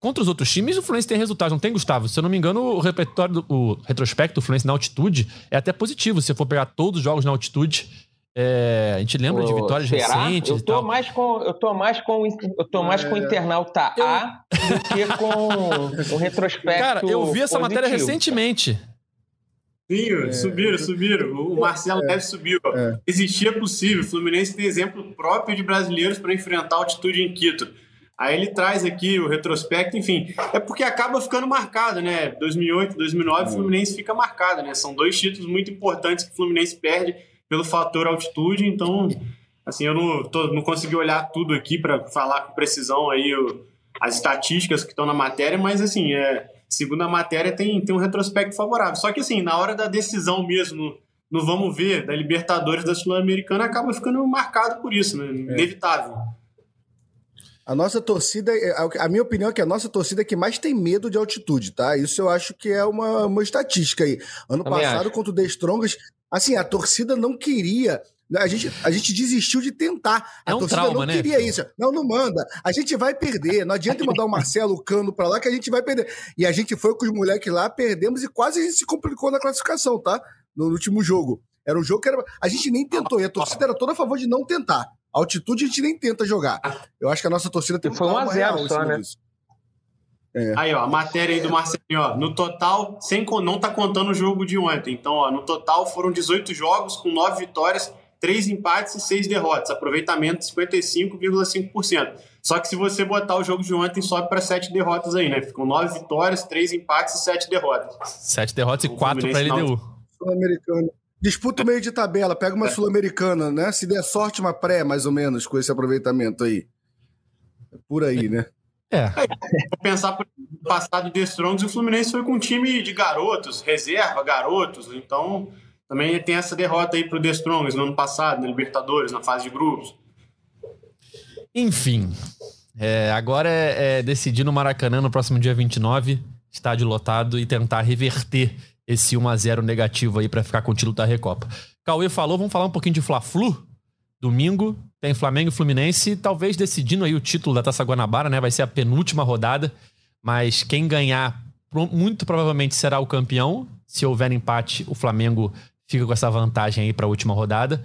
Contra os outros times, o Fluminense tem resultados, não tem, Gustavo? Se eu não me engano, o repertório, do, o retrospecto do Fluminense na altitude é até positivo. Se for pegar todos os jogos na altitude, é, a gente lembra de vitórias será? recentes. Eu tô mais com, eu tô mais com, eu tô mais é... com o internauta eu... A do que com o retrospecto. Cara, eu vi essa positivo. matéria recentemente. Sim, é, subiram, subiram. O Marcelo é, Neves subiu. É. Existia possível. O Fluminense tem exemplo próprio de brasileiros para enfrentar a altitude em Quito. Aí ele traz aqui o retrospecto, enfim. É porque acaba ficando marcado, né? 2008, 2009, o Fluminense fica marcado, né? São dois títulos muito importantes que o Fluminense perde pelo fator altitude, então, assim, eu não, tô, não consegui olhar tudo aqui para falar com precisão aí o, as estatísticas que estão na matéria, mas, assim, é, segundo a matéria, tem, tem um retrospecto favorável. Só que, assim, na hora da decisão mesmo, no vamos ver, da Libertadores da Sul-Americana, acaba ficando marcado por isso, né? É. Inevitável. A nossa torcida, é, a minha opinião é que a nossa torcida é que mais tem medo de altitude, tá? Isso eu acho que é uma, uma estatística aí. Ano Também passado, acho. contra o The Strongest, Assim, a torcida não queria. Né, a gente, a gente desistiu de tentar. A é um torcida trauma, não né? queria isso. Não, não manda. A gente vai perder. Não adianta mandar o Marcelo o Cano pra lá que a gente vai perder. E a gente foi com os moleques lá, perdemos e quase a gente se complicou na classificação, tá? No, último jogo. Era um jogo que era. A gente nem tentou. E a torcida era toda a favor de não tentar. A altitude a gente nem tenta jogar. Eu acho que a nossa torcida tem Foi um a zero só, né? Disso. É. Aí, ó, a matéria aí do Marcelinho, ó. No total, sem, não tá contando o jogo de ontem. Então, ó, no total foram 18 jogos com 9 vitórias, 3 empates e 6 derrotas. Aproveitamento 55,5%. Só que se você botar o jogo de ontem, sobe para 7 derrotas aí, né? Ficam 9 vitórias, 3 empates e 7 derrotas. 7 derrotas e 4 para LDU. Sul-Americano. Disputa o meio de tabela, pega uma é. Sul-Americana, né? Se der sorte, uma pré, mais ou menos, com esse aproveitamento aí. Por aí, né? É. Vou pensar por passado de The Strongs, o Fluminense foi com um time de garotos, reserva, garotos. Então, também tem essa derrota aí pro The Strongs no ano passado, na Libertadores, na fase de grupos. Enfim, é, agora é, é decidir no Maracanã no próximo dia 29, estádio lotado, e tentar reverter esse 1x0 negativo aí para ficar com o título da Recopa. Cauê falou, vamos falar um pouquinho de Fla-Flu? Domingo, tem Flamengo e Fluminense, talvez decidindo aí o título da Taça Guanabara, né? Vai ser a penúltima rodada, mas quem ganhar muito provavelmente será o campeão. Se houver empate, o Flamengo fica com essa vantagem aí para a última rodada.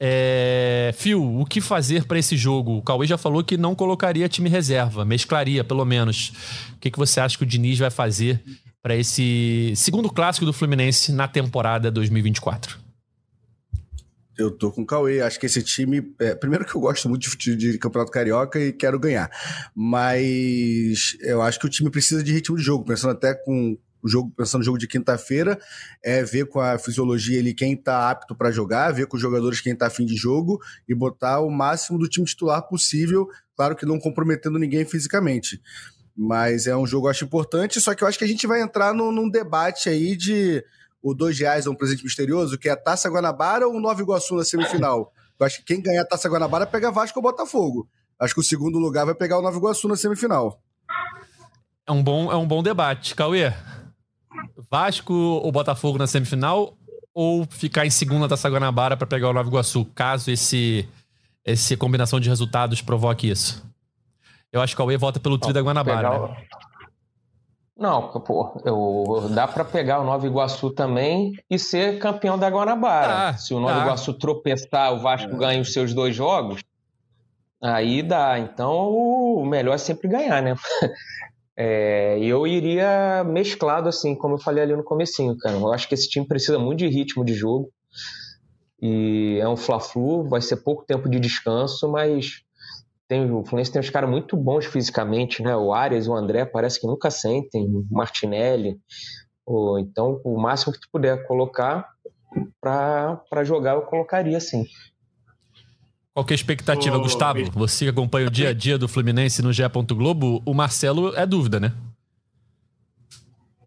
É... Fio, o que fazer para esse jogo? O Cauê já falou que não colocaria time reserva, mesclaria pelo menos. O que, que você acha que o Diniz vai fazer para esse segundo clássico do Fluminense na temporada 2024? Eu tô com o Cauê. Acho que esse time. É, primeiro que eu gosto muito de, de, Campeonato Carioca e quero ganhar. Mas eu acho que o time precisa de ritmo de jogo. Pensando até com o jogo, pensando no jogo de quinta-feira, é ver com a fisiologia ali quem tá apto para jogar, ver com os jogadores quem tá afim de jogo e botar o máximo do time titular possível. Claro que não comprometendo ninguém fisicamente. Mas é um jogo, eu acho importante, só que eu acho que a gente vai entrar num, num debate aí de o dois reais é um presente misterioso, que é a Taça Guanabara ou o Nova Iguaçu na semifinal? Eu acho que quem ganhar a Taça Guanabara pega Vasco ou Botafogo. Acho que o segundo lugar vai pegar o Nova Iguaçu na semifinal. É um bom, é um bom debate. Cauê, Vasco ou Botafogo na semifinal ou ficar em segunda Taça Guanabara para pegar o Nova Iguaçu, caso esse essa combinação de resultados provoque isso? Eu acho que o Cauê vota pelo tri da Guanabara, pegar, né? Não, pô, eu, dá para pegar o Nova Iguaçu também e ser campeão da Guanabara. Ah, Se o Nova ah. Iguaçu tropeçar, o Vasco é. ganha os seus dois jogos, aí dá. Então o melhor é sempre ganhar, né? É, eu iria mesclado assim, como eu falei ali no comecinho, cara. Eu acho que esse time precisa muito de ritmo de jogo. E é um Fla-Flu, vai ser pouco tempo de descanso, mas tem, o Fluminense tem uns caras muito bons fisicamente, né? O Arias, o André parece que nunca sentem, o Martinelli. Ou, então, o máximo que tu puder colocar para jogar, eu colocaria sim. Qual que é a expectativa, Ô, Gustavo? Você que acompanha o dia a dia do Fluminense no GE. Globo, o Marcelo é dúvida, né?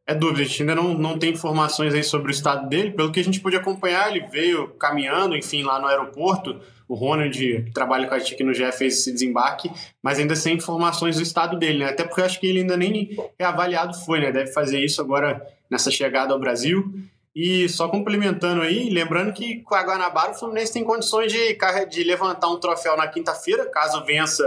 É dúvida, a gente ainda não, não tem informações aí sobre o estado dele. Pelo que a gente pôde acompanhar, ele veio caminhando, enfim, lá no aeroporto. O Ronald, que trabalha com a gente aqui no GE, fez esse desembarque, mas ainda sem informações do estado dele, né? Até porque eu acho que ele ainda nem reavaliado foi, né? Deve fazer isso agora nessa chegada ao Brasil. E só complementando aí, lembrando que com a Guanabara o Fluminense tem condições de, de levantar um troféu na quinta-feira, caso vença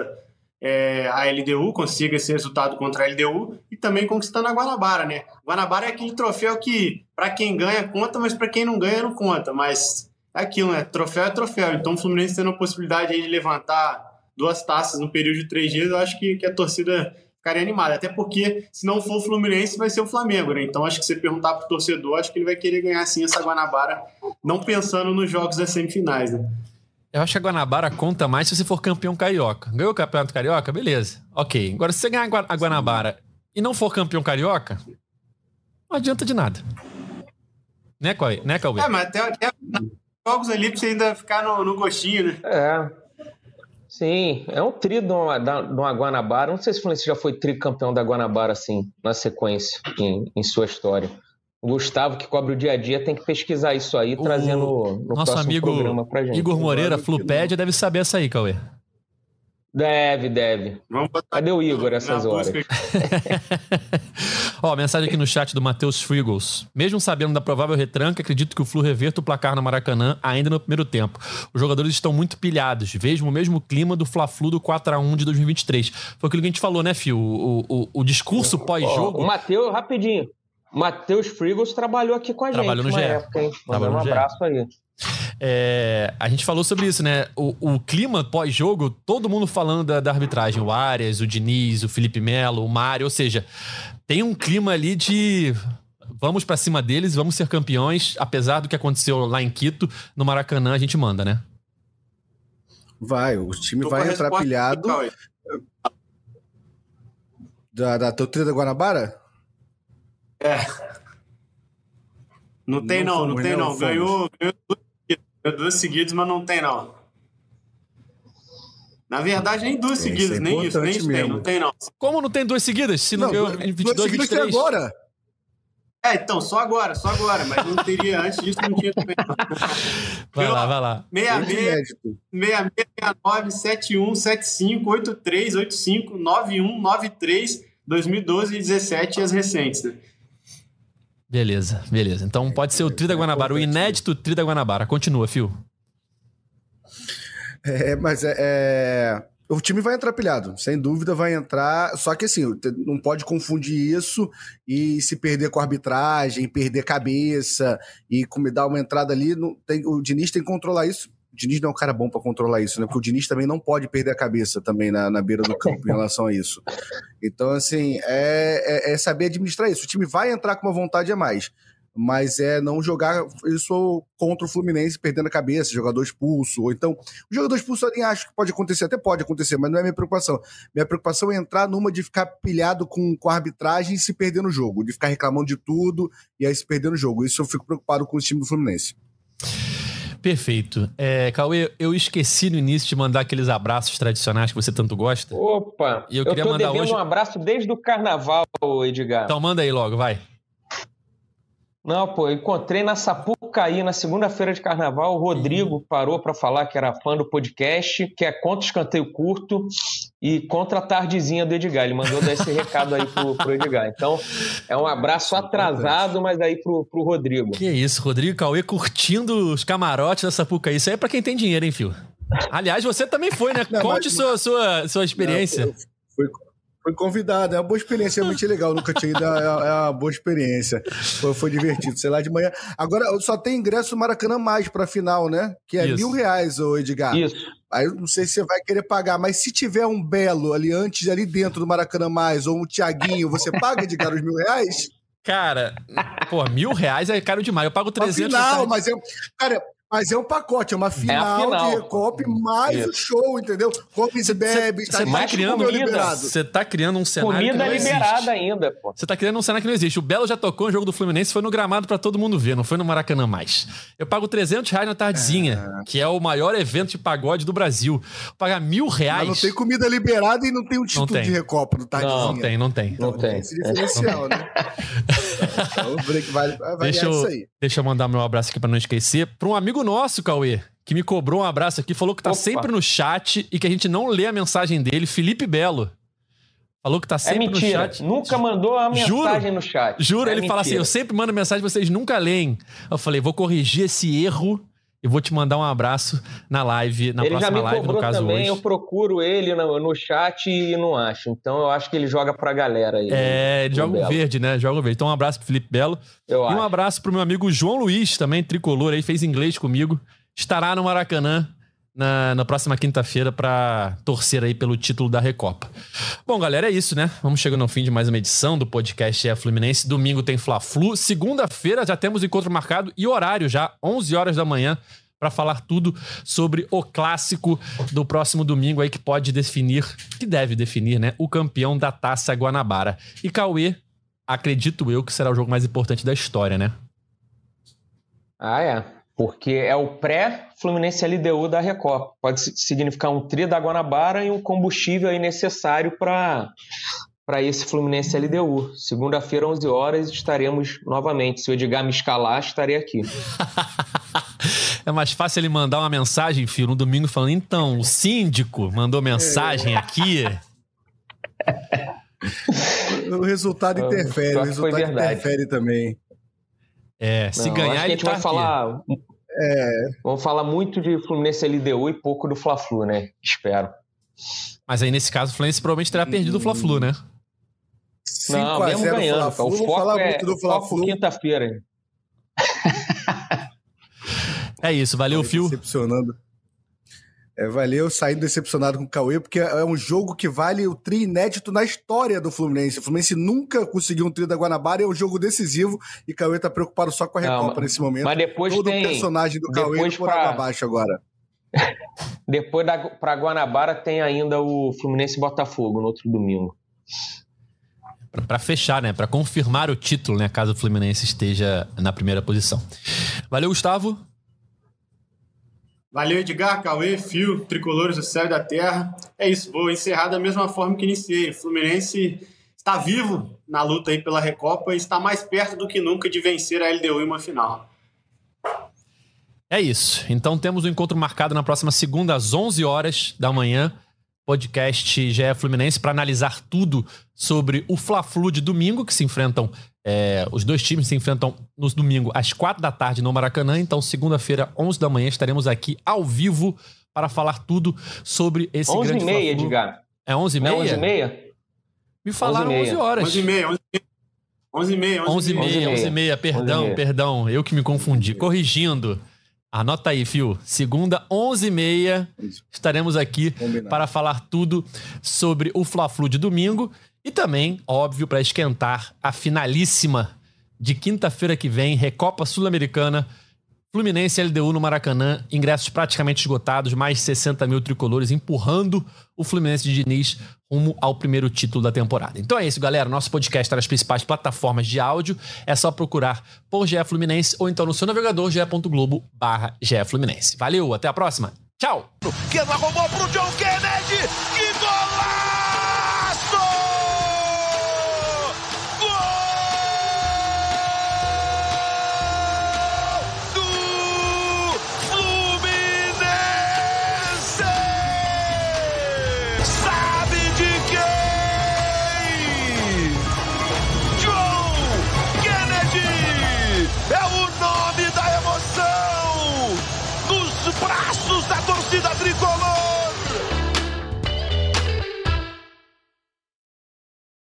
é, a LDU, consiga esse resultado contra a LDU e também conquistando a Guanabara, né? Guanabara é aquele troféu que, para quem ganha, conta, mas para quem não ganha, não conta. Mas é aquilo, né? Troféu é troféu. Então o Fluminense tendo a possibilidade de levantar duas taças no período de três dias, eu acho que, que a torcida ficaria animada. Até porque, se não for o Fluminense, vai ser o Flamengo, né? Então acho que se perguntar pro torcedor, acho que ele vai querer ganhar sim essa Guanabara, não pensando nos jogos das semifinais, né? Eu acho que a Guanabara conta mais se você for campeão carioca. Ganhou o campeonato carioca? Beleza. Ok. Agora, se você ganhar a Guanabara e não for campeão carioca, não adianta de nada. Né, Cauê? Né, Cauê? É, mas até, até jogos ali pra você ainda ficar no, no gostinho, né? É. Sim, é um tri de uma, de uma Guanabara. Não sei se o Fluminense já foi tricampeão da Guanabara, assim, na sequência, em, em sua história. O Gustavo, que cobre o dia a dia, tem que pesquisar isso aí, o trazendo no nosso amigo programa pra gente. Igor Moreira, Flupédia, deve saber essa aí, Cauê. Deve, deve. Cadê o Igor essas horas? Ó, mensagem aqui no chat do Matheus Frigos. Mesmo sabendo da provável retranca, acredito que o Flu reverta o placar no Maracanã ainda no primeiro tempo. Os jogadores estão muito pilhados. Vejo o mesmo clima do Fla-Flu do 4x1 de 2023. Foi aquilo que a gente falou, né, Fio? O, o, o discurso pós-jogo... O Matheus, rapidinho. Matheus Frigos trabalhou aqui com a trabalhou gente. Trabalhou no GE. Época, Trabalhou um abraço aí. É, a gente falou sobre isso, né? O, o clima pós-jogo, todo mundo falando da, da, arbitragem. O Arias, o Diniz, o Felipe Melo, o Mário. Ou seja, tem um clima ali de vamos para cima deles, vamos ser campeões, apesar do que aconteceu lá em Quito, no Maracanã a gente manda, né? Vai, o time Tô vai entrar pilhado. Da, da torcida da Guanabara? É. Não tem não, não, não tem não. não. Ganhou, ganhou duas, duas seguidas, mas não tem não. Na verdade, nem duas é, seguidas, é nem isso, nem isso tem, não tem não. Como não tem duas seguidas? Se não, não ganhou em 22, 23? agora. É, então, só agora, só agora, mas não teria antes disso, não tinha também. Vai lá, vai lá. 66, 66, 69, 71, 75, 83, 85, 91, 93, 2012 e 17 e as recentes, né? Beleza, beleza. Então pode ser o Tri da Guanabara, o inédito Tri da Guanabara. Continua, Fio. É, mas é, é, O time vai entrar pilhado, sem dúvida vai entrar. Só que assim, não pode confundir isso e se perder com a arbitragem, perder cabeça e dar uma entrada ali. Não, tem, o Diniz tem que controlar isso o Diniz não é um cara bom para controlar isso, né? Porque o Diniz também não pode perder a cabeça também na, na beira do campo em relação a isso. Então, assim, é, é, é, saber administrar isso. O time vai entrar com uma vontade a mais, mas é não jogar isso contra o Fluminense perdendo a cabeça, jogador expulso, ou então. O jogador expulso eu nem acho que pode acontecer, até pode acontecer, mas não é minha preocupação. Minha preocupação é entrar numa de ficar pilhado com, com a arbitragem e se perder no jogo, de ficar reclamando de tudo e aí se perder no jogo. Isso eu fico preocupado com o time do Fluminense. Perfeito. É, Cauê, eu esqueci no início de mandar aqueles abraços tradicionais que você tanto gosta. Opa! E eu, eu queria mandar hoje... um abraço desde o carnaval, Edgar. Então manda aí logo, vai. Não, pô, encontrei na Sapucaí, na segunda-feira de carnaval, o Rodrigo uhum. parou para falar que era fã do podcast, que é contra o escanteio curto e contra a tardezinha do Edgar. Ele mandou dar esse recado aí pro, pro Edgar. Então, é um abraço atrasado, mas aí pro, pro Rodrigo. Que isso, Rodrigo Cauê curtindo os camarotes da Sapucaí. Isso aí é pra quem tem dinheiro, hein, Fio? Aliás, você também foi, né? Não, Conte mas... sua, sua, sua experiência. Não, foi, foi convidado, é uma boa experiência, realmente legal. Nunca tinha ido, é, é uma boa experiência. Foi, foi divertido, sei lá, de manhã. Agora, só tem ingresso no Maracanã mais pra final, né? Que é Isso. mil reais, ô Edgar. Isso. Aí eu não sei se você vai querer pagar, mas se tiver um Belo ali antes, ali dentro do Maracanã mais, ou um Tiaguinho, você paga, Edgar, os mil reais? Cara, pô, mil reais é caro demais. Eu pago 300 Não, mas eu. Cara, Mas é um pacote, é uma final, é final. de Recopa mais Isso. o show, entendeu? Comes e bebe, você tá criando liberado. Você tá criando um cenário Comida que não liberada existe. ainda, pô. Você tá criando um cenário que não existe. O Belo já tocou no jogo do Fluminense, foi no gramado para todo mundo ver, não foi no Maracanã mais. Eu pago 300 reais na tardezinha, é. que é o maior evento de pagode do Brasil. Pagar mil reais. Mas não tem comida liberada e não tem um título tem. de Recopa no tardezinha. Não, não tem, não tem. Então, não tem. Esse diferencial, né? então, o vai, vai deixa eu, isso aí. Deixa eu mandar meu abraço aqui para não esquecer. Para um amigo nosso, Cauê, que me cobrou um abraço aqui, falou que tá Opa. sempre no chat e que a gente não lê a mensagem dele, Felipe Belo. Falou que tá é sempre é mentira. no chat. Nunca mandou a mensagem juro, no chat. Juro, é ele mentira. fala assim: eu sempre mando mensagem, vocês nunca leem. Eu falei, vou corrigir esse erro e vou te mandar um abraço na live, na ele próxima live, no caso também, hoje. Eu procuro ele no, no, chat e não acho. Então eu acho que ele joga pra galera aí. É, ele joga o verde, né? Joga o verde. Então um abraço pro Felipe Belo. Eu e acho. um abraço pro meu amigo João Luiz, também tricolor aí, fez inglês comigo estará no Maracanã na, na próxima quinta-feira para torcer aí pelo título da Recopa. Bom, galera, é isso, né? Vamos chegando ao fim de mais uma edição do podcast É Fluminense. Domingo tem Fla-Flu. Segunda-feira já temos encontro marcado e horário já, 11 horas da manhã, para falar tudo sobre o clássico do próximo domingo aí que pode definir, que deve definir, né, o campeão da Taça Guanabara. E Cauê, acredito eu que será o jogo mais importante da história, né? Ah, é porque é o pré-Fluminense LDU da Recopa. Pode significar um tri da Guanabara e um combustível aí necessário para para esse Fluminense LDU. Segunda-feira, 11 horas, estaremos novamente. Se o Edgar me escalar, estarei aqui. é mais fácil ele mandar uma mensagem, filho, no domingo, falando: então, o síndico mandou mensagem aqui. o resultado interfere, o resultado interfere também. É, se Não, ganhar, a gente tá vai falar. É. Vamos falar muito de Fluminense LDU e pouco do Fla-Flu, né? Espero. Mas aí, nesse caso, o Fluminense provavelmente terá perdido o Fla-Flu, né? Não, mesmo ganhando. O foco é do foco quinta-feira. é isso, valeu, Fio. Decepcionando. É, valeu, saindo decepcionado com o Cauê, porque é um jogo que vale o tri inédito na história do Fluminense. O Fluminense nunca conseguiu um tri da Guanabara, é um jogo decisivo e Cauê tá preocupado só com a Recopa Não, nesse momento. Mas depois Todo tem... o personagem do Cauê por pra... abaixo agora. depois da para Guanabara tem ainda o Fluminense Botafogo no outro domingo. Para fechar, né? Para confirmar o título, né? Caso o Fluminense esteja na primeira posição. Valeu, Gustavo. Valeu, Edgar, Cauê, Fio, Tricolores do Céu e da Terra. É isso, vou encerrar da mesma forma que iniciei. O Fluminense está vivo na luta aí pela Recopa e está mais perto do que nunca de vencer a LDU em uma final. É isso. Então temos um encontro marcado na próxima segunda às 11 horas da manhã podcast GE Fluminense para analisar tudo sobre o Fla-Flu de domingo, que se enfrentam, é, os dois times se enfrentam no domingo às quatro da tarde no Maracanã. Então, segunda-feira, 11 da manhã, estaremos aqui ao vivo para falar tudo sobre esse 11 grande 11 e meia, Edgar. É 11 e meia? 11 e meia? Me falaram 11, 11 horas. 11 e meia, 11 e meia. 11 e meia, 11 e meia, 11 e meia, perdão, perdão, eu que me confundi. Corrigindo. Anota aí, Fio. Segunda, 11h30, estaremos aqui Combinado. para falar tudo sobre o Fla-Flu de domingo e também, óbvio, para esquentar a finalíssima de quinta-feira que vem, Recopa Sul-Americana Fluminense LDU no Maracanã, ingressos praticamente esgotados, mais de 60 mil tricolores empurrando o Fluminense de Diniz rumo ao primeiro título da temporada. Então é isso, galera. Nosso podcast está nas principais plataformas de áudio. É só procurar por GE Fluminense ou então no seu navegador ge.globo barra Fluminense. Valeu, até a próxima. Tchau! Tricolor.